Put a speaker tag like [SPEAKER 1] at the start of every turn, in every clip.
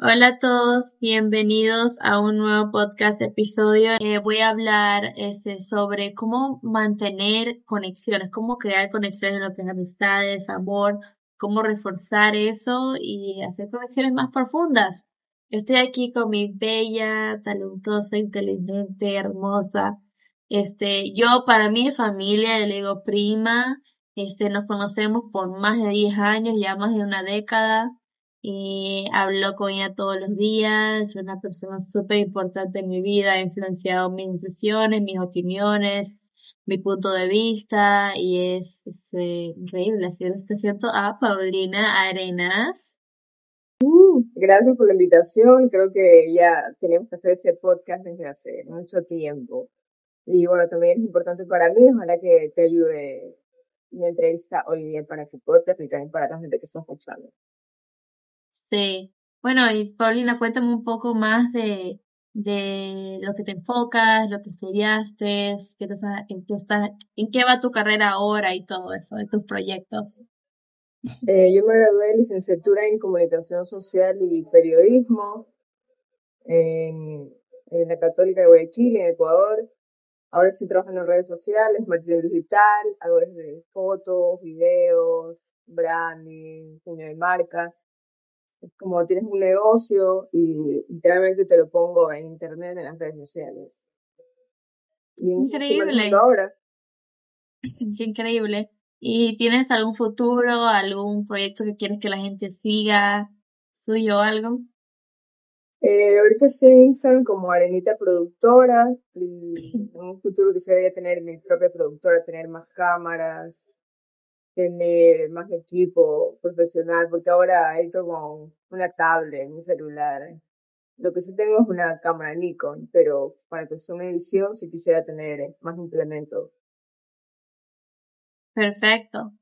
[SPEAKER 1] Hola a todos, bienvenidos a un nuevo podcast episodio. Eh, voy a hablar este, sobre cómo mantener conexiones, cómo crear conexiones en lo que es amistades, amor, cómo reforzar eso y hacer conexiones más profundas. Estoy aquí con mi bella, talentosa, inteligente, hermosa. Este, yo para mi familia, le digo prima, este, nos conocemos por más de 10 años, ya más de una década y hablo con ella todos los días, es una persona súper importante en mi vida, ha influenciado mis decisiones, mis opiniones, mi punto de vista y es, eh, increíble. Así te siento a Paulina Arenas.
[SPEAKER 2] Uh, gracias por la invitación. Creo que ya teníamos que hacer ese podcast desde hace mucho tiempo. Y bueno, también es importante para mí, ojalá que te ayude mi entrevista hoy día para que puedas y también para la gente que está escuchando.
[SPEAKER 1] Sí. Bueno, y Paulina, cuéntame un poco más de, de lo que te enfocas, lo que estudiaste, qué te en, qué estás, en qué va tu carrera ahora y todo eso, de tus proyectos.
[SPEAKER 2] Eh, yo me gradué de licenciatura en Comunicación Social y Periodismo en, la Católica de Guayaquil, en Ecuador. Ahora estoy trabajando en redes sociales, marketing digital, hago desde fotos, videos, branding, diseño de marca. Como tienes un negocio y literalmente te lo pongo en internet, en las redes sociales.
[SPEAKER 1] increíble.
[SPEAKER 2] Ahora.
[SPEAKER 1] Qué increíble. ¿Y tienes algún futuro, algún proyecto que quieres que la gente siga, suyo o algo?
[SPEAKER 2] Eh, ahorita estoy en Instagram como Arenita Productora y en un futuro quisiera tener mi propia productora, tener más cámaras, tener más equipo profesional, porque ahora he como una tablet, un celular. Lo que sí tengo es una cámara Nikon, pero para cuestión de edición sí quisiera tener más implementos.
[SPEAKER 1] Perfecto.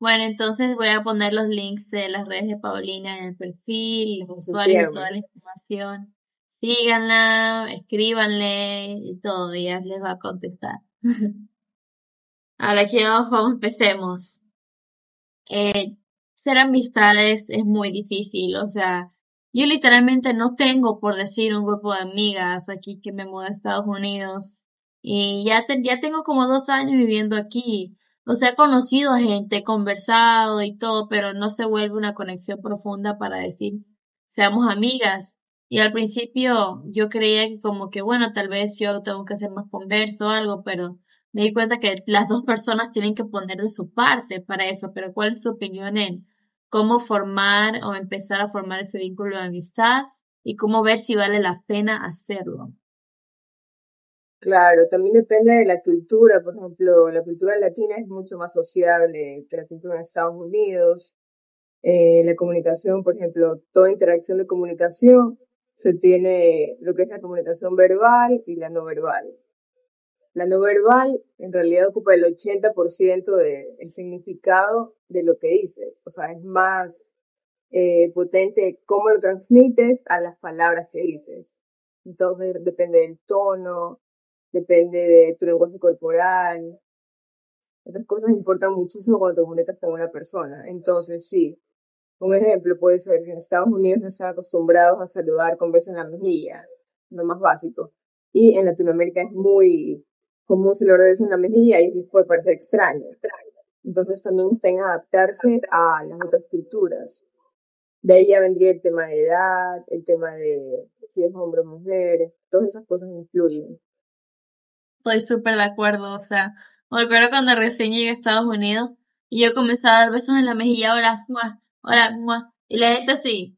[SPEAKER 1] Bueno, entonces voy a poner los links de las redes de Paulina en el perfil, los usuarios, toda la información. Síganla, escríbanle y todo, ella les va a contestar. Ahora aquí vamos, empecemos eh, ser amistades es muy difícil, o sea, yo literalmente no tengo, por decir, un grupo de amigas aquí que me mudé a Estados Unidos y ya, ya tengo como dos años viviendo aquí. O sea, he conocido a gente, conversado y todo, pero no se vuelve una conexión profunda para decir, seamos amigas. Y al principio yo creía que como que, bueno, tal vez yo tengo que hacer más converso o algo, pero me di cuenta que las dos personas tienen que poner de su parte para eso, pero ¿cuál es su opinión en cómo formar o empezar a formar ese vínculo de amistad y cómo ver si vale la pena hacerlo?
[SPEAKER 2] Claro, también depende de la cultura. Por ejemplo, la cultura latina es mucho más sociable que la cultura de Estados Unidos. Eh, la comunicación, por ejemplo, toda interacción de comunicación se tiene lo que es la comunicación verbal y la no verbal. La no verbal en realidad ocupa el 80% del significado de lo que dices. O sea, es más eh, potente cómo lo transmites a las palabras que dices. Entonces depende del tono, depende de tu lenguaje corporal. Estas cosas importan muchísimo cuando te comunicas con una persona. Entonces, sí, un ejemplo puede ser, si en Estados Unidos no están acostumbrados a saludar con besos en la mejilla, lo más básico. Y en Latinoamérica es muy como se lo en la mejilla y puede parecer extraño. Entonces también está en adaptarse a las otras culturas. De ahí ya vendría el tema de edad, el tema de si es hombre o mujer, todas esas cosas influyen.
[SPEAKER 1] Estoy súper de acuerdo, o sea, me acuerdo cuando recién llegué a Estados Unidos y yo comenzaba a dar besos en la mejilla, ahora, ahora, y la gente así,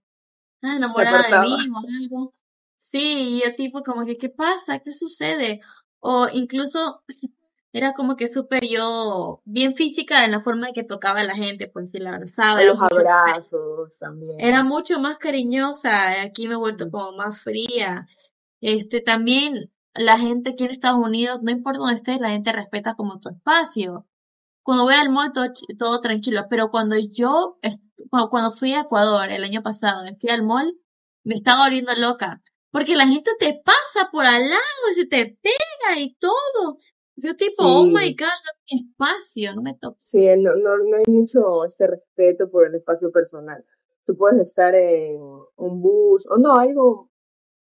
[SPEAKER 1] ah, enamorada de mí o algo. Sí, y yo tipo como que, ¿qué pasa? ¿Qué sucede? O incluso era como que súper yo, bien física en la forma de que tocaba a la gente, pues si la abrazaba.
[SPEAKER 2] Los abrazos también.
[SPEAKER 1] Era mucho más cariñosa, aquí me he vuelto como más fría. Este, también la gente aquí en Estados Unidos, no importa dónde estés, la gente respeta como tu espacio. Cuando voy al mall, todo, tranquilo, pero cuando yo, cuando fui a Ecuador el año pasado, fui al mall, me estaba volviendo loca porque la gente te pasa por al lado y se te pega y todo. Yo tipo, oh my gosh, mi espacio, no me toques.
[SPEAKER 2] Sí, no, no, no hay mucho este respeto por el espacio personal. Tú puedes estar en un bus o no, algo,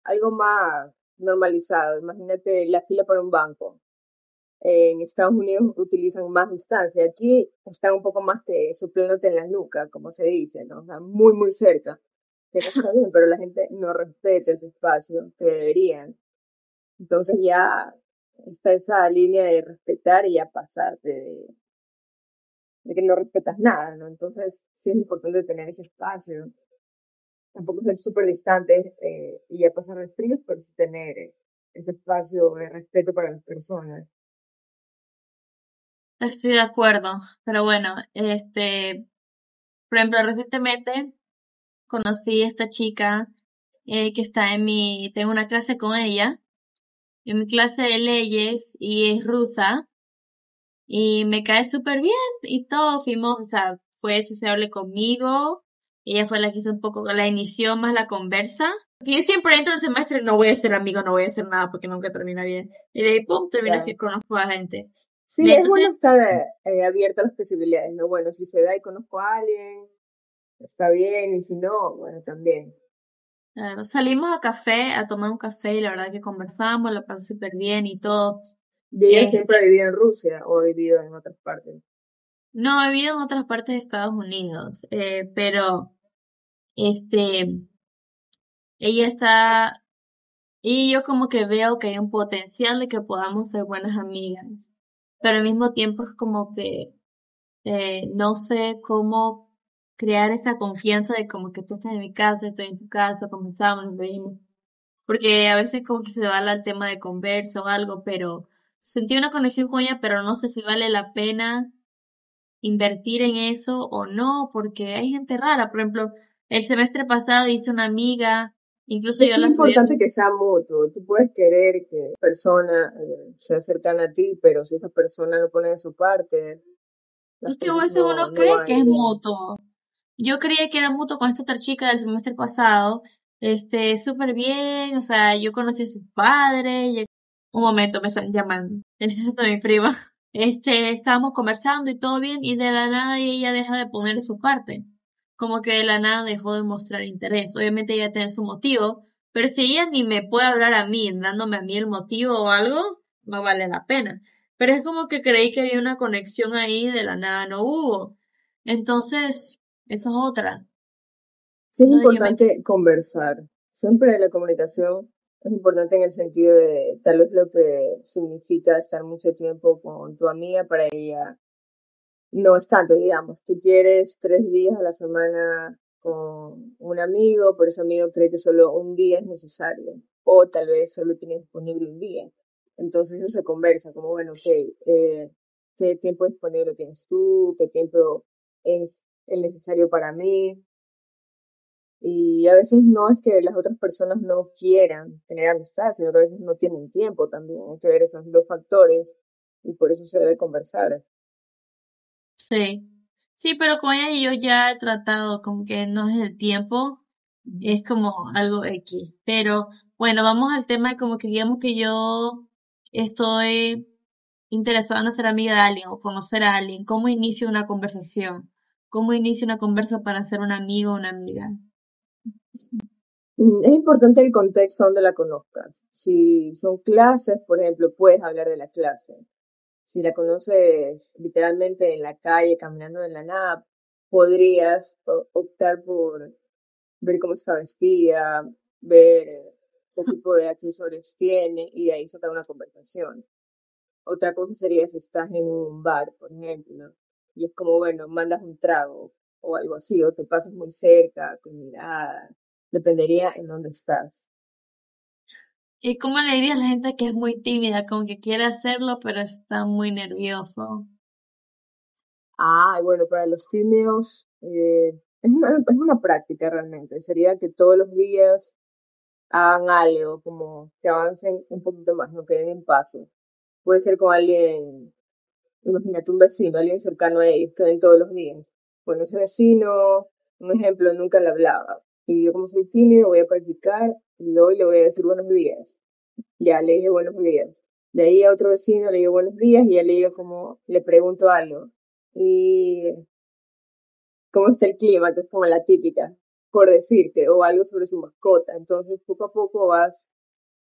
[SPEAKER 2] algo más normalizado. Imagínate la fila para un banco. En Estados Unidos utilizan más distancia. Aquí están un poco más que supliéndote en la nuca, como se dice, ¿no? O muy, muy cerca. Pero la gente no respeta ese espacio que deberían. Entonces ya está esa línea de respetar y ya pasarte de, de que no respetas nada, ¿no? Entonces sí es importante tener ese espacio. Tampoco ser súper distante eh, y ya pasar el frío, pero sí tener ese espacio de respeto para las personas.
[SPEAKER 1] Estoy de acuerdo, pero bueno, este, por ejemplo, recientemente conocí a esta chica eh, que está en mi, tengo una clase con ella, en mi clase de leyes y es rusa y me cae súper bien y todo, fuimos, o sea, fue sociable conmigo, ella fue la que hizo un poco, la inició más la conversa. Y yo siempre entro el semestre no voy a ser amigo, no voy a hacer nada porque nunca termina bien. Y de ahí, pum, termino así, conozco a gente.
[SPEAKER 2] Sí, es bueno estar eh, abierta a las posibilidades, ¿no? Bueno, si se da y conozco a alguien, está bien, y si no, bueno, también.
[SPEAKER 1] Claro, salimos a café, a tomar un café y la verdad que conversamos, la pasó súper bien y todo.
[SPEAKER 2] ¿Y ella siempre ha vivido en Rusia o ha vivido en otras partes?
[SPEAKER 1] No, he vivido en otras partes de Estados Unidos, eh, pero este, ella está, y yo como que veo que hay un potencial de que podamos ser buenas amigas, pero al mismo tiempo es como que eh, no sé cómo crear esa confianza de como que tú estás en mi casa, estoy en tu casa, comenzamos, nos veimos. Porque a veces como que se va al tema de conversa o algo, pero sentí una conexión con ella, pero no sé si vale la pena invertir en eso o no, porque hay gente rara. Por ejemplo, el semestre pasado hice una amiga, incluso yo la
[SPEAKER 2] Es importante que sea mutuo. Tú puedes querer que persona eh, se acercan a ti, pero si esa persona no pone de su parte.
[SPEAKER 1] Es que a veces uno cree que es mutuo. Yo creía que era mutuo con esta otra chica del semestre pasado. Este, súper bien, o sea, yo conocí a su padre. Un momento, me están llamando. Es mi prima. Este, estábamos conversando y todo bien, y de la nada ella deja de poner su parte. Como que de la nada dejó de mostrar interés. Obviamente ella tiene su motivo, pero si ella ni me puede hablar a mí, dándome a mí el motivo o algo, no vale la pena. Pero es como que creí que había una conexión ahí, de la nada no hubo. Entonces, esa es otra.
[SPEAKER 2] Sí, es importante conversar. Siempre la comunicación es importante en el sentido de tal vez lo que significa estar mucho tiempo con tu amiga para ella no es tanto, digamos, tú quieres tres días a la semana con un amigo, por ese amigo cree que solo un día es necesario, o tal vez solo tiene disponible un día. Entonces eso se conversa, como bueno, ok, eh, ¿qué tiempo disponible tienes tú? ¿Qué tiempo es el necesario para mí. Y a veces no es que las otras personas no quieran tener amistad, sino que a veces no tienen tiempo también. Hay que ver esos dos factores y por eso se debe conversar.
[SPEAKER 1] Sí. Sí, pero con ella yo ya he tratado como que no es el tiempo, es como algo X. Pero bueno, vamos al tema de como que digamos que yo estoy interesado en ser amiga de alguien o conocer a alguien. ¿Cómo inicio una conversación? ¿Cómo inicio una conversa para ser un amigo o una amiga?
[SPEAKER 2] Mm, es importante el contexto donde la conozcas. Si son clases, por ejemplo, puedes hablar de la clase. Si la conoces literalmente en la calle, caminando en la nada, podrías optar por ver cómo está vestida, ver qué tipo de accesorios tiene y de ahí sacar una conversación. Otra cosa sería si estás en un bar, por ejemplo, y es como, bueno, mandas un trago o algo así, o te pasas muy cerca con mirada, dependería en dónde estás.
[SPEAKER 1] ¿Y cómo le dirías a la gente que es muy tímida, como que quiere hacerlo, pero está muy nervioso?
[SPEAKER 2] Ah, bueno, para los tímidos eh, es, una, es una práctica realmente. Sería que todos los días hagan algo, como que avancen un poquito más, no que den un paso. Puede ser con alguien imagínate un vecino, alguien cercano a ellos que ven todos los días. Bueno, ese vecino, un ejemplo, nunca le hablaba. Y yo como soy tímido voy a practicar y luego le voy a decir buenos días. Ya le dije buenos días. De ahí a otro vecino le digo buenos días y ya le digo como, le pregunto algo. Y cómo está el clima, que es como la típica. por decirte, o algo sobre su mascota. Entonces, poco a poco vas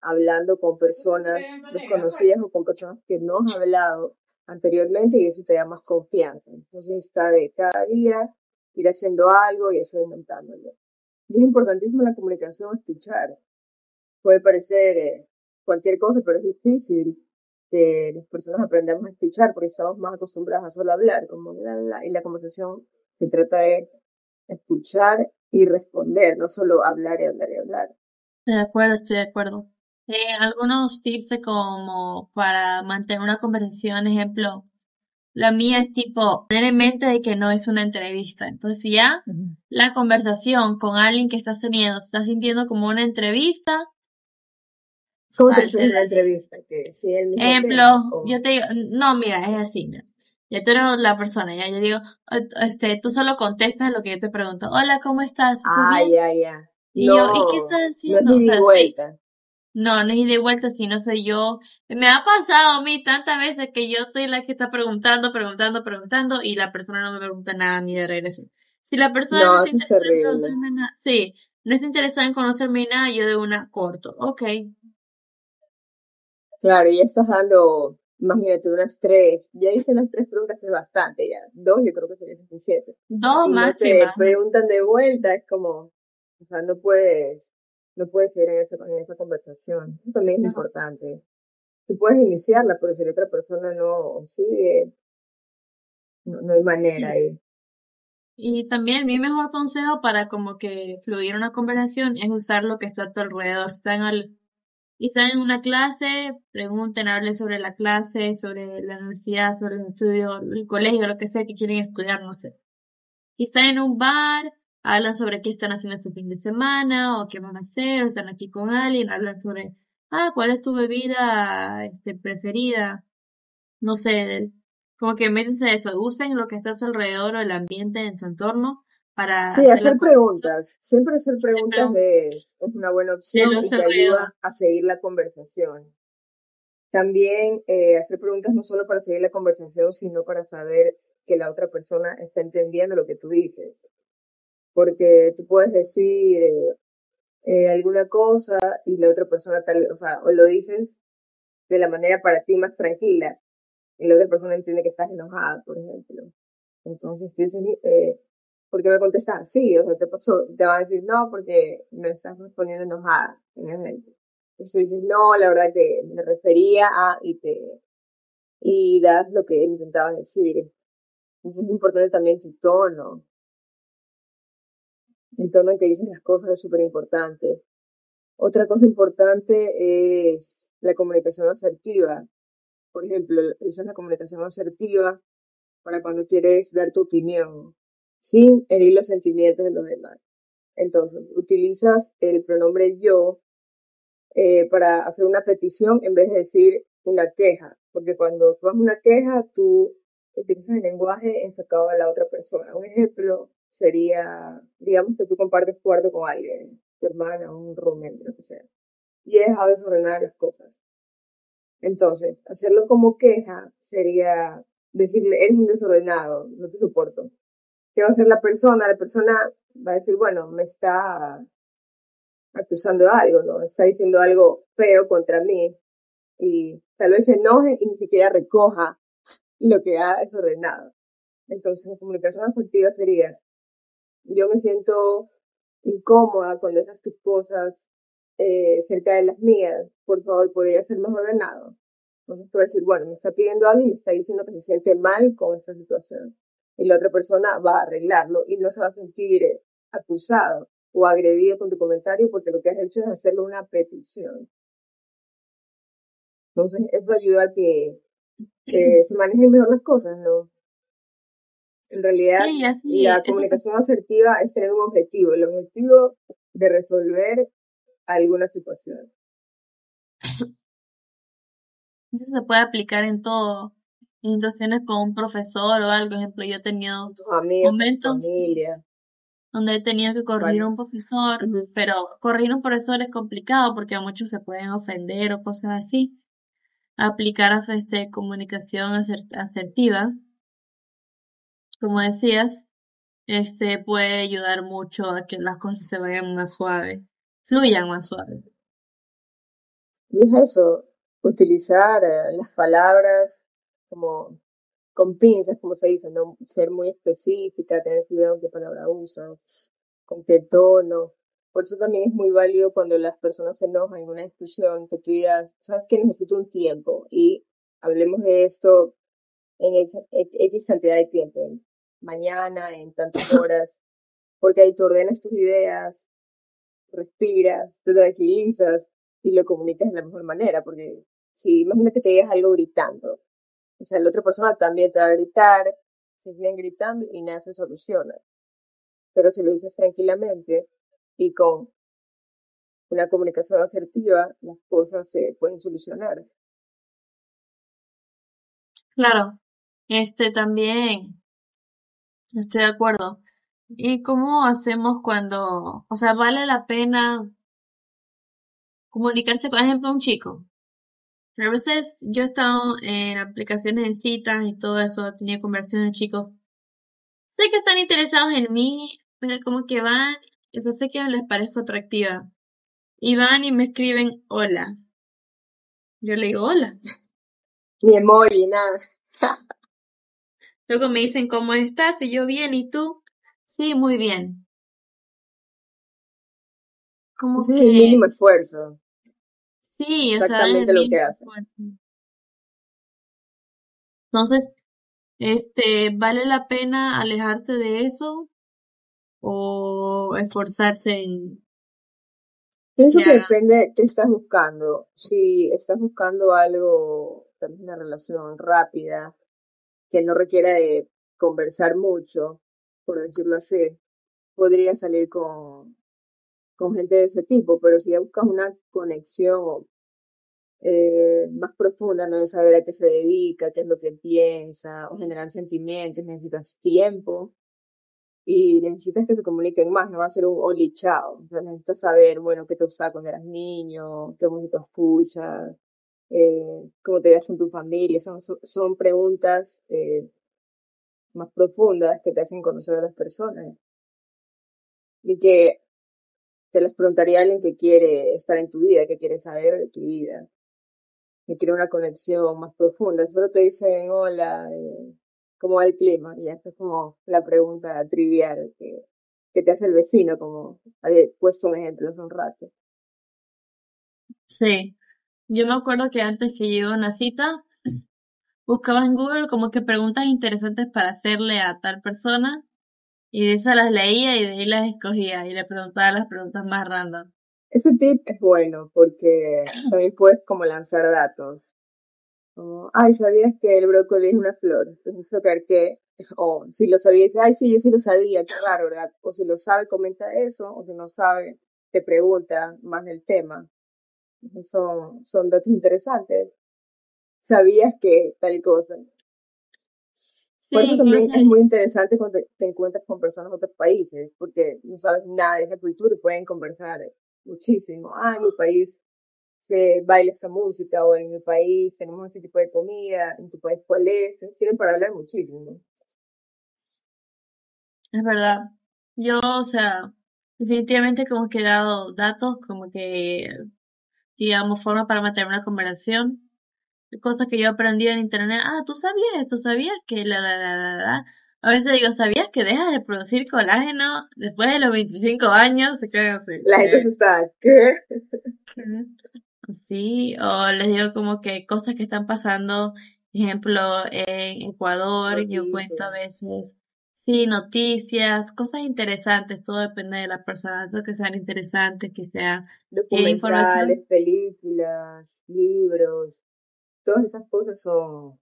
[SPEAKER 2] hablando con personas desconocidas o con personas que no has hablado anteriormente y eso te da más confianza. Entonces está de cada día ir haciendo algo y eso inventándolo. Y es importantísimo la comunicación, escuchar. Puede parecer eh, cualquier cosa, pero es difícil que las personas aprendamos a escuchar porque estamos más acostumbrados a solo hablar, como y la conversación se trata de escuchar y responder, no solo hablar y hablar y hablar.
[SPEAKER 1] De acuerdo, estoy de acuerdo. Eh, algunos tips de como para mantener una conversación, ejemplo, la mía es tipo, tener en mente de que no es una entrevista. Entonces ya la conversación con alguien que estás teniendo, estás sintiendo como una entrevista.
[SPEAKER 2] ¿Cómo te una entrevista? Que si
[SPEAKER 1] Ejemplo, yo te digo, no, mira, es así, mira. Ya tú eres la persona, ya yo digo, este, tú solo contestas lo que yo te pregunto. Hola, ¿cómo estás?
[SPEAKER 2] Ah, ya, ya.
[SPEAKER 1] Y yo, ¿y qué estás haciendo?
[SPEAKER 2] No es vuelta.
[SPEAKER 1] No, no es de vuelta, si no soy yo. Me ha pasado a mí tantas veces que yo soy la que está preguntando, preguntando, preguntando y la persona no me pregunta nada ni de regreso. Si la persona
[SPEAKER 2] no, es interesada
[SPEAKER 1] en nada, sí, no es interesada en conocerme nada, yo de una corto, ok.
[SPEAKER 2] Claro, ya estás dando, imagínate, unas tres, ya dicen las tres preguntas que es bastante, ya, dos yo creo que sería suficiente.
[SPEAKER 1] Dos más.
[SPEAKER 2] te preguntan de vuelta, es como, o sea, no puedes no puedes seguir en esa, en esa conversación. Eso también es importante. Tú puedes iniciarla, pero si la otra persona no sigue, no, no hay manera ahí.
[SPEAKER 1] Y también mi mejor consejo para como que fluir una conversación es usar lo que está a tu alrededor. Están al, y están en una clase, pregunten, hablen sobre la clase, sobre la universidad, sobre el estudio, el colegio, lo que sea que quieren estudiar, no sé. Y están en un bar, hablan sobre qué están haciendo este fin de semana o qué van a hacer, o están aquí con alguien, hablan sobre, ah, ¿cuál es tu bebida este, preferida? No sé, como que métense eso, usen lo que está a su alrededor o el ambiente en tu entorno para...
[SPEAKER 2] Sí, hacer, preguntas, siempre hacer preguntas es una buena opción y te ayuda a seguir la conversación. También eh, hacer preguntas no solo para seguir la conversación, sino para saber que la otra persona está entendiendo lo que tú dices porque tú puedes decir eh, alguna cosa y la otra persona tal, o sea, o lo dices de la manera para ti más tranquila y la otra persona entiende que estás enojada, por ejemplo. Entonces tú dices, eh, ¿por qué me contestas así? O sea, te pasó, te van a decir, no, porque me estás respondiendo enojada, Entonces tú dices, no, la verdad que me refería a, y te, y das lo que intentabas decir. Entonces es importante también tu tono, el tono en que dices las cosas es súper importante. Otra cosa importante es la comunicación asertiva. Por ejemplo, esa es la comunicación asertiva para cuando quieres dar tu opinión sin herir los sentimientos de los demás. Entonces, utilizas el pronombre yo eh, para hacer una petición en vez de decir una queja, porque cuando tú una queja, tú utilizas el lenguaje enfocado a la otra persona. Un ejemplo sería, digamos que tú compartes cuarto con alguien, tu hermana, un roommate, lo que sea, y he dejado desordenar las cosas. Entonces, hacerlo como queja sería decirle, eres un desordenado, no te soporto. ¿Qué va a hacer la persona? La persona va a decir, bueno, me está acusando algo, ¿no? Está diciendo algo feo contra mí y tal vez se enoje y ni siquiera recoja lo que ha desordenado. Entonces, la comunicación asertiva sería, yo me siento incómoda cuando dejas tus cosas eh, cerca de las mías, por favor, podría ser más ordenado. Entonces puedo decir, bueno, me está pidiendo algo y me está diciendo que se siente mal con esta situación. Y la otra persona va a arreglarlo y no se va a sentir acusado o agredido con tu comentario porque lo que has hecho es hacerle una petición. Entonces eso ayuda a que, que se manejen mejor las cosas, ¿no? En realidad, la comunicación asertiva es tener un objetivo, el objetivo de resolver alguna situación.
[SPEAKER 1] Eso se puede aplicar en todo. En situaciones con un profesor o algo. Por ejemplo, yo he tenido momentos donde he tenido que corregir a un profesor, pero corregir a un profesor es complicado porque a muchos se pueden ofender o cosas así. Aplicar a este, comunicación asertiva como decías, este puede ayudar mucho a que las cosas se vayan más suave, fluyan más suave.
[SPEAKER 2] Y es eso, utilizar eh, las palabras como con pinzas, como se dice, no ser muy específica, tener cuidado con qué palabra usas, con qué tono. Por eso también es muy válido cuando las personas se enojan en una discusión, que tú digas, sabes que necesito un tiempo y hablemos de esto en X cantidad de tiempo, mañana, en tantas horas, porque ahí tú ordenas tus ideas, respiras, te tranquilizas y lo comunicas de la mejor manera, porque si imagínate que digas algo gritando, o sea, la otra persona también te va a gritar, se siguen gritando y nada se soluciona. Pero si lo dices tranquilamente y con una comunicación asertiva, las cosas se pueden solucionar.
[SPEAKER 1] Claro, este también, estoy de acuerdo. ¿Y cómo hacemos cuando, o sea, vale la pena comunicarse, por ejemplo, a un chico? A veces yo he estado en aplicaciones de citas y todo eso, he tenido conversaciones de chicos. Sé que están interesados en mí, pero como que van, eso sé que les parezco atractiva. Y van y me escriben hola. Yo le digo hola.
[SPEAKER 2] Ni emoji, nada.
[SPEAKER 1] Luego me dicen, ¿cómo estás? Y yo, bien, ¿y tú? Sí, muy bien.
[SPEAKER 2] Como que... el mínimo esfuerzo.
[SPEAKER 1] Sí, Exactamente lo que hace. Entonces, este, ¿vale la pena alejarse de eso? ¿O esforzarse en,
[SPEAKER 2] Pienso que depende de qué estás buscando. Si estás buscando algo, también una relación rápida, que no requiera de conversar mucho, por decirlo así, podría salir con, con gente de ese tipo, pero si ya buscas una conexión eh, más profunda, no de saber a qué se dedica, qué es lo que piensa, o generar sentimientos, necesitas tiempo y necesitas que se comuniquen más, no va a ser un only chao. necesitas saber, bueno, qué te gusta cuando eras niño, qué música escuchas, eh, cómo te ves con tu familia. Son, son preguntas eh, más profundas que te hacen conocer a las personas. Y que te las preguntaría alguien que quiere estar en tu vida, que quiere saber de tu vida, que quiere una conexión más profunda. Solo te dicen hola, eh, ¿cómo va el clima? Y esta es como la pregunta trivial que, que te hace el vecino, como había puesto un ejemplo hace un rato.
[SPEAKER 1] Sí, yo me acuerdo que antes que llegó una cita, buscaba en Google como que preguntas interesantes para hacerle a tal persona y de esas las leía y de ahí las escogía y le preguntaba las preguntas más random.
[SPEAKER 2] Ese tip es bueno porque también puedes como lanzar datos. Como, ay, ¿sabías que el brócoli es una flor? Entonces, tocar que, o si lo sabías, ay, sí, yo sí lo sabía, qué raro, ¿verdad? O si lo sabe, comenta eso, o si no sabe, te pregunta más del tema son, son datos interesantes. ¿Sabías que tal cosa? Por eso también es muy interesante cuando te, encuentras con personas de otros países, porque no sabes nada de esa cultura y pueden conversar muchísimo. Ah, en mi país se baila esta música, o en mi país tenemos ese tipo de comida, en tu país cuál es. Entonces tienen para hablar muchísimo.
[SPEAKER 1] Es verdad. Yo, o sea, definitivamente como que he dado datos como que digamos, forma para mantener una conversación. Cosas que yo aprendí en internet. Ah, ¿tú sabías esto? ¿Sabías que la, la, la, la, la? A veces digo, ¿sabías que dejas de producir colágeno después de los 25 años? Se quedan así.
[SPEAKER 2] La gente se está, ¿qué?
[SPEAKER 1] Sí, o les digo como que cosas que están pasando, ejemplo, en Ecuador, yo cuento a veces Sí, noticias, cosas interesantes, todo depende de la persona, que sean interesantes, que sea
[SPEAKER 2] eh, documentales, películas, libros, todas esas cosas son,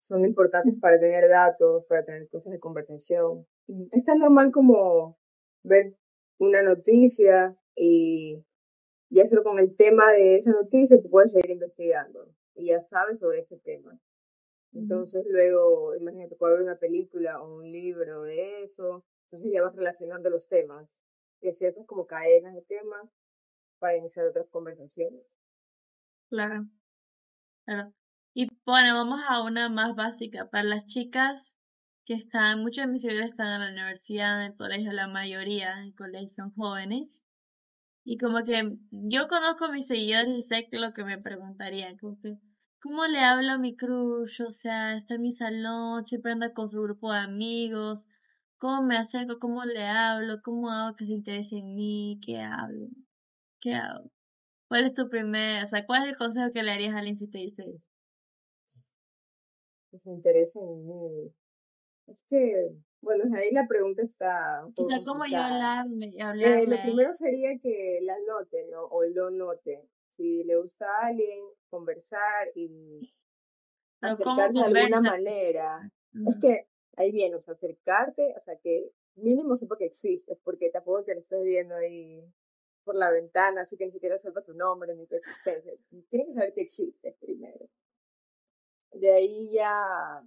[SPEAKER 2] son importantes para tener datos, para tener cosas de conversación. Es tan normal como ver una noticia y ya solo con el tema de esa noticia tú puedes seguir investigando y ya sabes sobre ese tema. Entonces luego, imagínate, puede haber una película o un libro de eso, entonces ya vas relacionando los temas, y así haces como cadenas de temas para iniciar otras conversaciones.
[SPEAKER 1] Claro, claro. Y bueno, vamos a una más básica. Para las chicas, que están, muchos de mis seguidores están en la universidad, en el colegio, la mayoría en el colegio son jóvenes. Y como que yo conozco a mis seguidores y sé que lo que me preguntarían, como que, ¿cómo le hablo a mi crush? O sea, está en mi salón, siempre anda con su grupo de amigos. ¿Cómo me acerco? ¿Cómo le hablo? ¿Cómo hago que se interese en mí? ¿Qué hablo? ¿Qué hago? ¿Cuál es tu primer, o sea, cuál es el consejo que le harías a alguien si te dice eso?
[SPEAKER 2] Que se interese en mí. Es que, bueno, ahí la pregunta está.
[SPEAKER 1] O sea, ¿cómo yo hablarme?
[SPEAKER 2] Eh, lo primero sería que la note, ¿no? O lo note. Si le gusta a alguien, conversar y acercarse de alguna manera. Es que ahí viene, o sea, acercarte, o sea, que mínimo sepa que existes, porque tampoco que lo estés viendo ahí por la ventana, así que ni siquiera sepa tu nombre ni tu existencia. Tienes que saber que existes primero. De ahí ya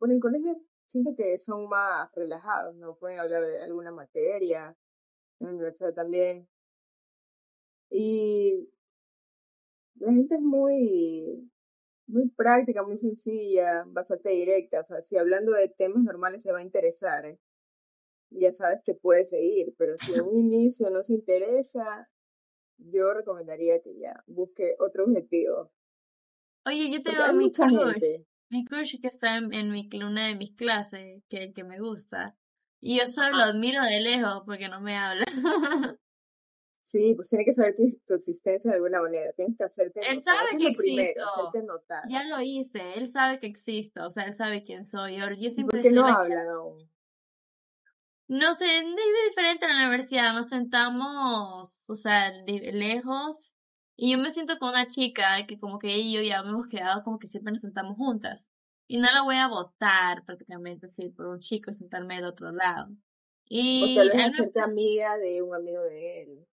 [SPEAKER 2] bueno, en colegio siento que son más relajados, no pueden hablar de alguna materia, en la universidad también. Y la gente es muy, muy práctica, muy sencilla, bastante directa. O sea, si hablando de temas normales se va a interesar, ¿eh? ya sabes que puede seguir, pero si en un inicio no se interesa, yo recomendaría que ya busque otro objetivo.
[SPEAKER 1] Oye, yo tengo mi gente mi crush que está en, mi, una de mis clases, que el que me gusta. Y yo solo lo admiro de lejos porque no me habla.
[SPEAKER 2] Sí, pues tiene que saber tu, existencia de alguna manera. Tienes que hacerte
[SPEAKER 1] Él sabe que existo. Ya lo hice. Él sabe que existo. O sea, él sabe quién soy. Yo, siempre
[SPEAKER 2] ¿Por qué no hablan aún?
[SPEAKER 1] No sé, es diferente en la universidad. Nos sentamos, o sea, lejos y yo me siento con una chica que como que ella y yo ya hemos quedado como que siempre nos sentamos juntas. Y no la voy a votar prácticamente por un chico y sentarme del otro lado.
[SPEAKER 2] Y o tal vez hacerte amiga de un amigo de él.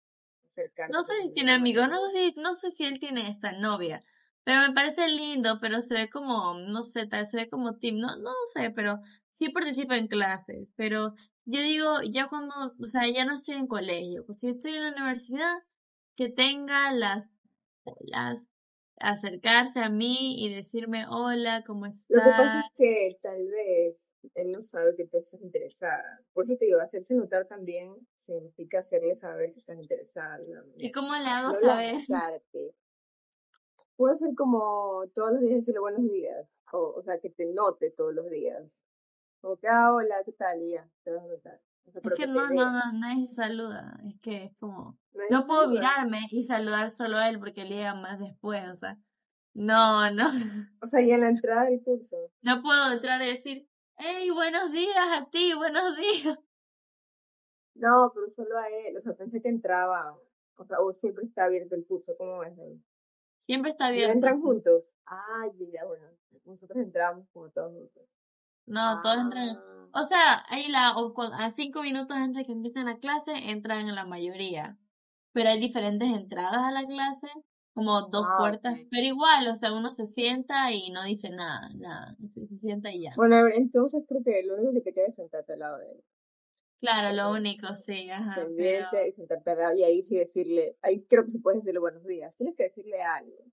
[SPEAKER 1] No sé si tiene amigos, no sé si, no sé si él tiene esta novia. Pero me parece lindo, pero se ve como, no sé, tal se ve como team, no, no sé, pero sí participa en clases. Pero yo digo, ya cuando, o sea, ya no estoy en colegio, pues si estoy en la universidad, que tenga las las acercarse a mí y decirme hola, ¿cómo estás?
[SPEAKER 2] Lo que pasa es que tal vez él no sabe que tú estás interesada. Por eso te digo, hacerse notar también significa hacerle saber que estás interesada.
[SPEAKER 1] ¿Y cómo le hago saber?
[SPEAKER 2] Puede ser como todos los días decirle buenos días, o, o sea, que te note todos los días. Como que, ah, hola, ¿qué tal? Y ya, te vas a notar
[SPEAKER 1] es que no, no, no, nadie saluda. Es que es como. No, puedo mirarme y saludar solo a él porque le llega más después, o sea. No, no.
[SPEAKER 2] O sea, y en la entrada del curso.
[SPEAKER 1] No puedo entrar y decir, hey, buenos días a ti, buenos días.
[SPEAKER 2] No, pero solo a él. O sea, pensé que entraba. O sea, o siempre está abierto el curso. ¿Cómo es?
[SPEAKER 1] Siempre está abierto.
[SPEAKER 2] entran juntos? Ay, ya, bueno. Nosotros entramos como todos juntos.
[SPEAKER 1] No, todos entran. Ah. O sea, ahí la, a cinco minutos antes de que empiecen la clase, entran la mayoría. Pero hay diferentes entradas a la clase, como dos ah, puertas, pero igual, o sea, uno se sienta y no dice nada, nada, se, sienta y ya.
[SPEAKER 2] Bueno, entonces creo que lo único que te queda es sentarte al lado de él.
[SPEAKER 1] Claro, lo único, sí, ajá.
[SPEAKER 2] y sentarte al lado y ahí sí decirle, ahí creo que se puede decirle buenos días, tienes que decirle algo.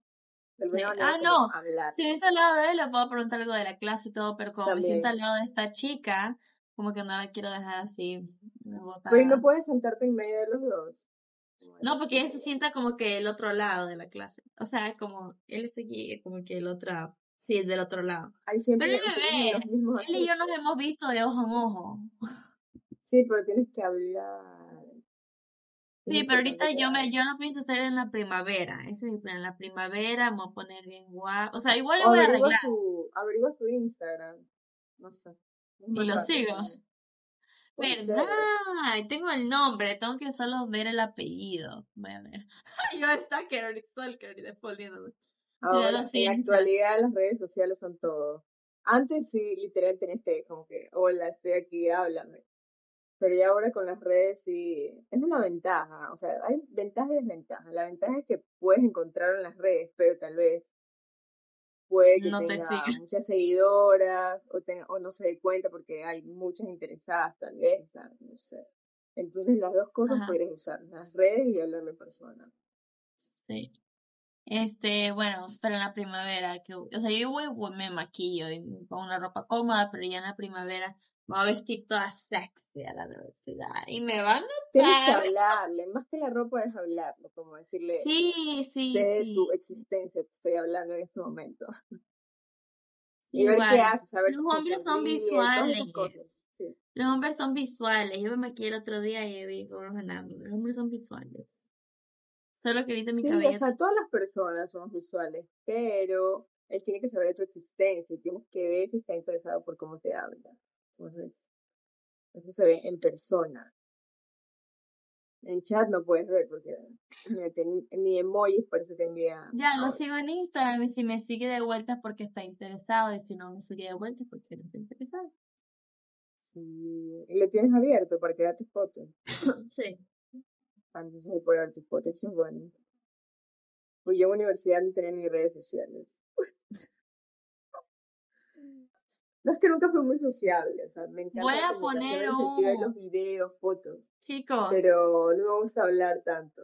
[SPEAKER 1] Ah, no. Si me siento al lado de él, le puedo preguntar algo de la clase y todo, pero como me siento al lado de esta chica, como que no la quiero dejar así.
[SPEAKER 2] Pero no puedes sentarte en medio de los dos.
[SPEAKER 1] No, porque él se sienta como que el otro lado de la clase. O sea, como él es aquí, como que el otro, sí, el del otro lado. pero él me ve. Él y yo nos hemos visto de ojo en ojo.
[SPEAKER 2] Sí, pero tienes que hablar.
[SPEAKER 1] Sí, pero ahorita yo me, yo no pienso hacer en la primavera. Ese es mi plan. En la primavera me voy a poner bien guapo. O sea, igual le voy a arreglar.
[SPEAKER 2] Su, averigua su Instagram. No sé.
[SPEAKER 1] y lo sigo. ¿Verdad? Tengo el nombre, tengo que solo ver el apellido. Voy a ver. yo está que Stalker defoliéndome.
[SPEAKER 2] Ahora, en la actualidad las redes sociales son todo. Antes sí, literal tenías que como que, hola, estoy aquí, háblame. Pero ya ahora con las redes sí, es una ventaja, o sea, hay ventajas y desventajas. La ventaja es que puedes encontrar en las redes, pero tal vez puede que tenga muchas seguidoras o, tenga, o no se dé cuenta porque hay muchas interesadas tal vez, no sé. Entonces las dos cosas puedes usar, las redes y hablarle en persona.
[SPEAKER 1] Sí. Este, bueno, pero en la primavera, que, o sea, yo me maquillo y me pongo una ropa cómoda, pero ya en la primavera me voy a vestir toda sexy a la universidad y me van a notar.
[SPEAKER 2] Tienes que hablarle, más que la ropa es hablarlo, como decirle,
[SPEAKER 1] sí, sí,
[SPEAKER 2] sé tu existencia, te estoy hablando en este momento. y ver qué haces,
[SPEAKER 1] Los hombres son visuales. Los hombres son visuales. Yo me maquillé el otro día y vi cómo los Los hombres son visuales. Solo que ahorita mi
[SPEAKER 2] sí,
[SPEAKER 1] cabello.
[SPEAKER 2] O sea, todas las personas somos visuales, pero él tiene que saber de tu existencia y tienes que ver si está interesado por cómo te habla. Entonces, eso se ve en persona. En chat no puedes ver porque ni, emojis parece que envía.
[SPEAKER 1] Ya, lo sigo en Instagram y si me sigue de vuelta es porque está interesado y si no me sigue de vuelta es porque no está interesado.
[SPEAKER 2] Sí. ¿Y lo tienes abierto para que vea tus fotos?
[SPEAKER 1] sí.
[SPEAKER 2] Antes se puede ver tus fotos, es bueno. Pues yo en universidad no tenía ni redes sociales. No es que nunca fui muy sociable, o sea, me encanta
[SPEAKER 1] Voy a poner un...
[SPEAKER 2] los videos, fotos.
[SPEAKER 1] Chicos.
[SPEAKER 2] Pero no me gusta hablar tanto.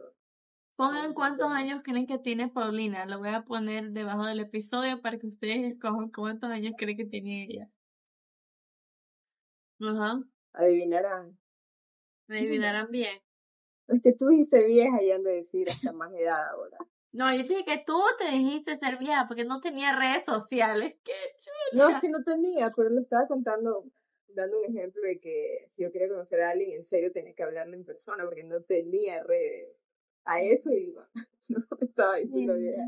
[SPEAKER 1] Pongan cuántos años creen que tiene Paulina. Lo voy a poner debajo del episodio para que ustedes escojan cuántos años creen que tiene ella. Ajá.
[SPEAKER 2] Adivinarán.
[SPEAKER 1] Adivinarán bien.
[SPEAKER 2] Es que tú dices vieja y ando a decir hasta más edad ahora.
[SPEAKER 1] No, yo dije que tú te dijiste ser vieja porque no tenía redes sociales. ¡Qué chucha!
[SPEAKER 2] No, es que no tenía, pero le estaba contando, dando un ejemplo de que si yo quería conocer a alguien, en serio tenía que hablarle en persona porque no tenía redes. A eso iba. No estaba diciendo vieja.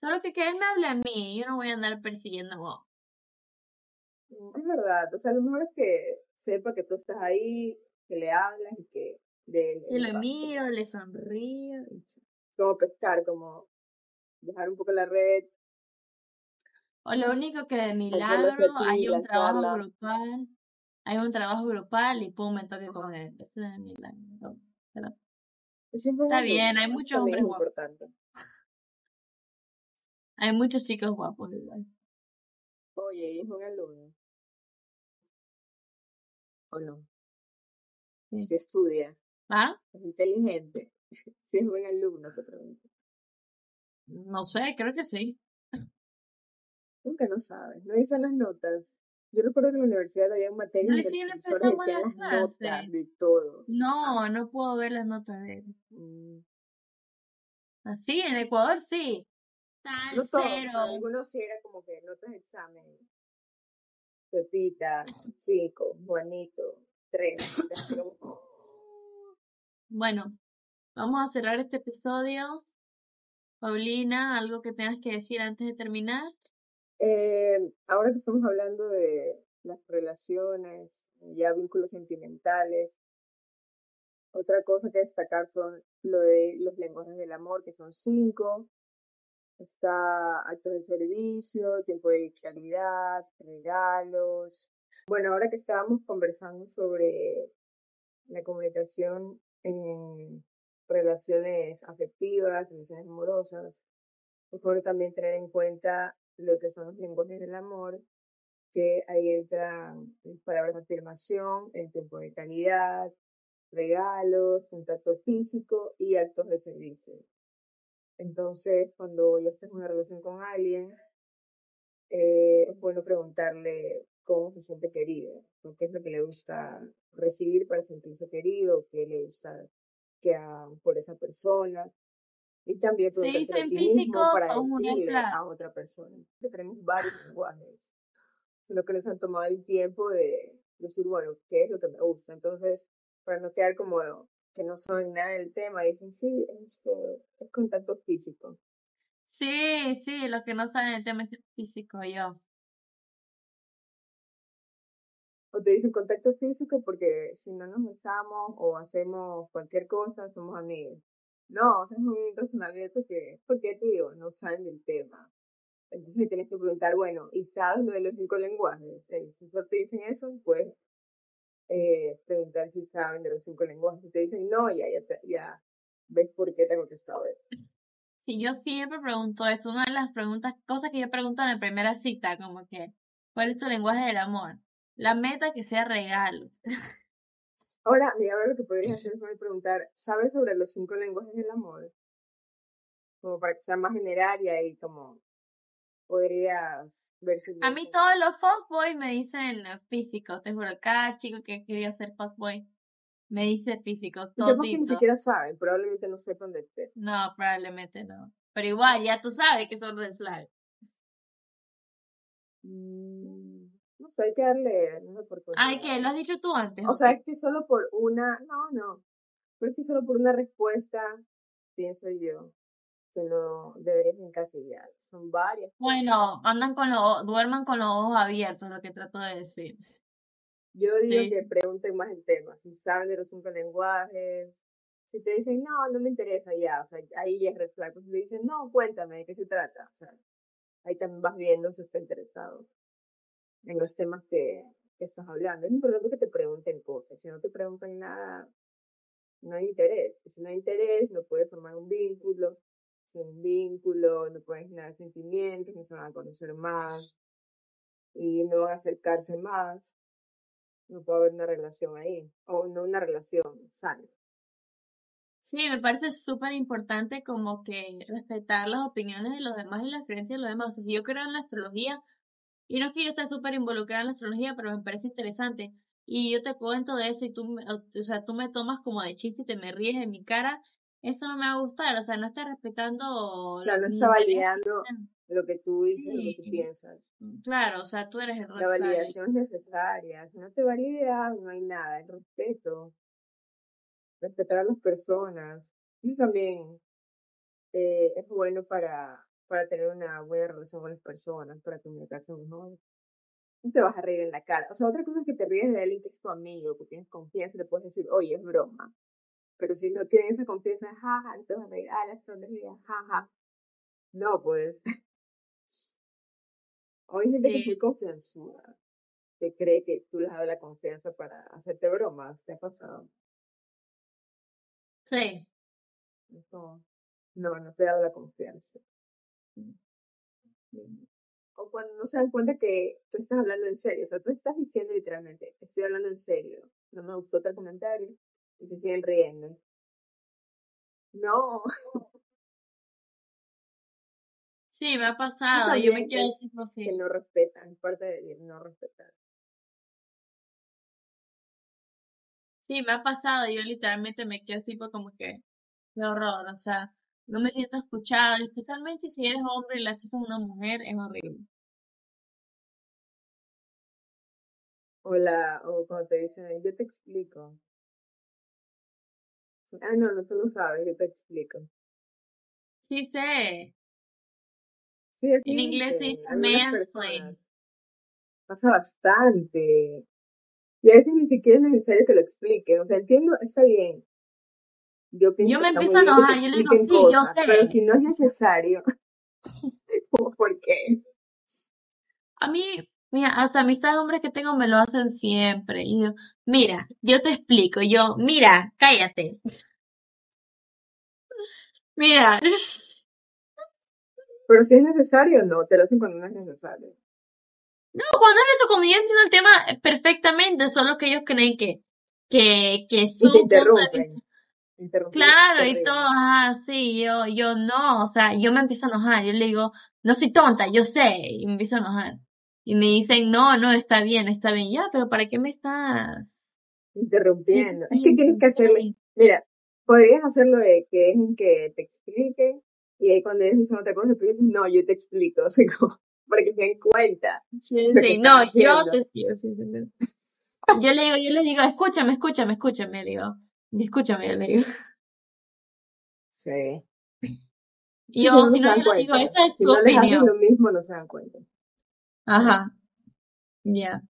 [SPEAKER 1] Solo que que él me hable a mí, yo no voy a andar persiguiendo a vos.
[SPEAKER 2] Mm, es verdad, o sea, lo mejor es que sepa que tú estás ahí, que le hablas y que... De,
[SPEAKER 1] y lo miro, le sonrío. Y
[SPEAKER 2] como pescar, como dejar un poco la red.
[SPEAKER 1] O lo único que de milagro hay un trabajo grupal, hay un trabajo grupal y pum, me toque con él. Eso es de milagro. está bien, hay muchos hombres guapos. Hay muchos chicos guapos igual.
[SPEAKER 2] Oye, es un alumno. ¿O no? Se estudia.
[SPEAKER 1] ¿Ah?
[SPEAKER 2] Es inteligente. Si es buen alumno, te pregunto.
[SPEAKER 1] No sé, creo que sí.
[SPEAKER 2] Nunca no sabes. No dicen las notas. Yo recuerdo que en la universidad había materias
[SPEAKER 1] no, sí, empezamos las,
[SPEAKER 2] notas de todo.
[SPEAKER 1] No, no puedo ver las notas de él. Mm. Así, en Ecuador sí. Tal, no cero.
[SPEAKER 2] Algunos sí era como que notas de examen. Pepita, cinco, Juanito, tres.
[SPEAKER 1] bueno, Vamos a cerrar este episodio. Paulina, ¿algo que tengas que decir antes de terminar?
[SPEAKER 2] Eh, ahora que estamos hablando de las relaciones, ya vínculos sentimentales, otra cosa que destacar son lo de los lenguajes del amor, que son cinco. Está actos de servicio, tiempo de calidad, regalos. Bueno, ahora que estábamos conversando sobre la comunicación en relaciones afectivas, relaciones amorosas. Es bueno también tener en cuenta lo que son los lenguajes del amor, que ahí entran palabras de afirmación, el tiempo de calidad, regalos, contacto físico y actos de servicio. Entonces, cuando ya estés en una relación con alguien, eh, es bueno preguntarle cómo se siente querido, qué es lo que le gusta recibir para sentirse querido, qué le gusta que a, por esa persona. Y también
[SPEAKER 1] se dicen físicos
[SPEAKER 2] para decirle a otra persona. Tenemos varios lenguajes, sino que nos han tomado el tiempo de decir, bueno, ¿qué es lo que me gusta? Entonces, para no quedar como que no saben nada del tema, dicen, sí, este, es contacto físico.
[SPEAKER 1] Sí, sí, lo que no saben del tema es físico, yo.
[SPEAKER 2] O te dicen contacto físico porque si no nos besamos o hacemos cualquier cosa, somos amigos. No, es un razonamiento que, porque te digo, no saben del tema. Entonces tienes que preguntar, bueno, ¿y sabes lo de los cinco lenguajes? Eh, si solo te dicen eso, pues eh, preguntar si saben de los cinco lenguajes. Si te dicen no, ya, ya, ya ves por qué te he contestado eso.
[SPEAKER 1] Sí, yo siempre pregunto, es una de las preguntas, cosas que yo pregunto en la primera cita, como que, ¿cuál es tu lenguaje del amor? La meta que sea regalos.
[SPEAKER 2] Ahora, mira, lo que podrías hacer es preguntar, ¿sabes sobre los cinco lenguajes del amor? como para que sea más general y ahí como podrías verse.
[SPEAKER 1] A mí todos los fuckboys me dicen físico, te juro, cada chico que quería ser fuckboy me dice físico, todo.
[SPEAKER 2] que ni siquiera saben, probablemente no sepan de este.
[SPEAKER 1] No, probablemente no. Pero igual, ya tú sabes que son red flags.
[SPEAKER 2] Mm, no sé, hay que darle, no sé por qué.
[SPEAKER 1] Ay, ¿qué? ¿Lo has dicho tú antes?
[SPEAKER 2] O sea, es que solo por una, no, no, pero es que solo por una respuesta, pienso yo, que no deberías encasillar. Son varias.
[SPEAKER 1] Bueno, andan con los, duerman con los ojos abiertos, lo que trato de decir.
[SPEAKER 2] Yo digo que pregunten más el tema, si saben de los cinco lenguajes, si te dicen, no, no me interesa ya, o sea, ahí es red flag, pues si te dicen, no, cuéntame, ¿de qué se trata? O sea, ahí también vas viendo si está interesado en los temas que, que estás hablando. Es importante que te pregunten cosas, si no te preguntan nada, no hay interés. Si no hay interés, no puedes formar un vínculo, sin un vínculo, no pueden generar sentimientos, no se van a conocer más y no van a acercarse más no puede haber una relación ahí, o no una relación sana.
[SPEAKER 1] Sí, me parece súper importante como que respetar las opiniones de los demás y las creencias de los demás. O si yo creo en la astrología, y no es que yo esté súper involucrada en la astrología, pero me parece interesante. Y yo te cuento de eso y tú, o sea, tú me tomas como de chiste y te me ríes en mi cara. Eso no me va a gustar, o sea, no estás respetando...
[SPEAKER 2] Claro, no está validando lo que tú dices, lo que tú piensas.
[SPEAKER 1] Mm, claro, o sea, tú eres el
[SPEAKER 2] La validación es necesaria. Si no te valida, no hay nada. El respeto. Respetar a las personas. Eso también eh, es bueno para, para tener una buena relación con las personas, para comunicarse mejor. No te vas a reír en la cara. O sea, otra cosa es que te ríes de alguien que es tu amigo, que tienes confianza y le puedes decir, oye, es broma. Pero si no tienes esa confianza, jaja, entonces vas a reír, ah, la jaja. No, pues. Hoy gente que es muy confianzuda, que cree que tú les das la confianza para hacerte bromas, ¿te ha pasado?
[SPEAKER 1] Sí.
[SPEAKER 2] No, no, te da la confianza. O cuando no se dan cuenta que tú estás hablando en serio, o sea, tú estás diciendo literalmente, estoy hablando en serio, no me gustó tal comentario, y se siguen riendo. No.
[SPEAKER 1] Sí, me ha pasado. Yo me quedo así
[SPEAKER 2] Que no respetan, parte de no respetar.
[SPEAKER 1] Sí, me ha pasado. Yo literalmente me quedo tipo como que, qué horror. O sea, no me siento escuchada. Especialmente si eres hombre y le haces a una mujer, es horrible.
[SPEAKER 2] O, la, o cuando te dicen, yo te explico. Ah, no, no, tú no sabes, yo te explico.
[SPEAKER 1] Sí sé
[SPEAKER 2] en
[SPEAKER 1] inglés es mansplain.
[SPEAKER 2] Pasa bastante. Y a veces ni siquiera es necesario que lo expliquen. O sea, entiendo, está bien.
[SPEAKER 1] Yo, pienso yo me empiezo a enojar, yo le digo, sí, yo sé.
[SPEAKER 2] Pero si no es necesario, ¿por qué?
[SPEAKER 1] A mí, mira, hasta amistades hombres que tengo me lo hacen siempre. Y yo, mira, yo te explico. Yo, mira, cállate. mira.
[SPEAKER 2] Pero si es necesario, no, te lo hacen cuando no es necesario.
[SPEAKER 1] No, cuando es eso, cuando yo entiendo el tema perfectamente, solo que ellos creen que, que, que
[SPEAKER 2] su y te interrumpen.
[SPEAKER 1] Claro, y todo, ah, sí, yo, yo no, o sea, yo me empiezo a enojar, yo le digo, no soy tonta, yo sé, y me empiezo a enojar. Y me dicen, no, no, está bien, está bien, ya, pero ¿para qué me estás
[SPEAKER 2] interrumpiendo? Es que tienes que hacerle, mira, podrías hacerlo de que es que te explique y ahí cuando ellos dicen otra cosa, tú dices, no, yo te explico, o sea, como, para que se den cuenta.
[SPEAKER 1] Sí, sí, no, yo te explico, sí, sí, sí. Yo le digo, yo le digo, escúchame, escúchame, escúchame, le digo. Escúchame, yo le digo.
[SPEAKER 2] Sí.
[SPEAKER 1] Y yo, si no, yo le digo, esa es tu
[SPEAKER 2] no
[SPEAKER 1] opinión.
[SPEAKER 2] Les lo mismo, no se dan cuenta.
[SPEAKER 1] Ajá. Ya.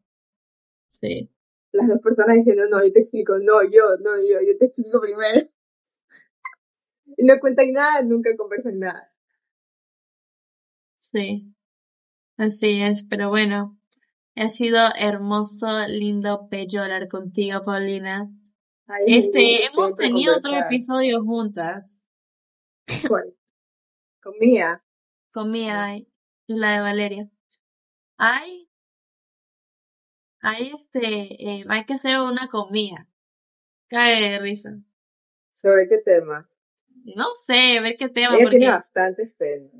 [SPEAKER 1] Sí.
[SPEAKER 2] Las dos personas diciendo, no, yo te explico, no, yo, no, yo, yo te explico primero. Y no cuentan nada, nunca conversan nada.
[SPEAKER 1] Sí, así es, pero bueno, ha sido hermoso, lindo, bello hablar contigo, Paulina. Este, hemos tenido otro episodio juntas.
[SPEAKER 2] ¿Cuál? Con Mía.
[SPEAKER 1] Con Mía, la de Valeria. Hay, hay este, eh, hay que hacer una con Mía. Cae de risa.
[SPEAKER 2] ¿Sobre qué tema?
[SPEAKER 1] no sé, ver qué tema.
[SPEAKER 2] Ella tiene bastantes temas.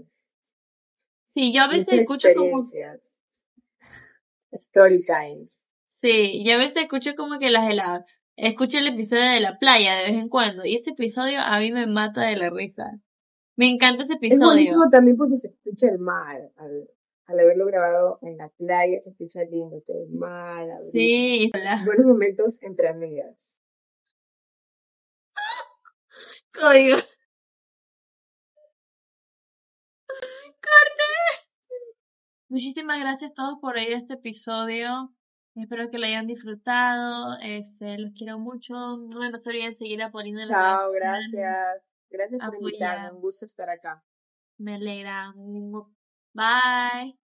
[SPEAKER 1] Sí, yo a veces escucho como...
[SPEAKER 2] Story times.
[SPEAKER 1] Sí, yo a veces escucho como que las heladas. Escucho el episodio de la playa de vez en cuando y ese episodio a mí me mata de la risa. Me encanta ese episodio. Es
[SPEAKER 2] buenísimo también porque se escucha el mar. Al, haberlo grabado en la playa se escucha lindo, todo el mar.
[SPEAKER 1] Sí.
[SPEAKER 2] Buenos momentos entre amigas.
[SPEAKER 1] Código. Muchísimas gracias a todos por oír este episodio. Espero que lo hayan disfrutado. Este, los quiero mucho. No se olviden seguir apoyando.
[SPEAKER 2] Chao, gracias. Gracias por invitarme. Un gusto estar acá.
[SPEAKER 1] Me alegra. Bye.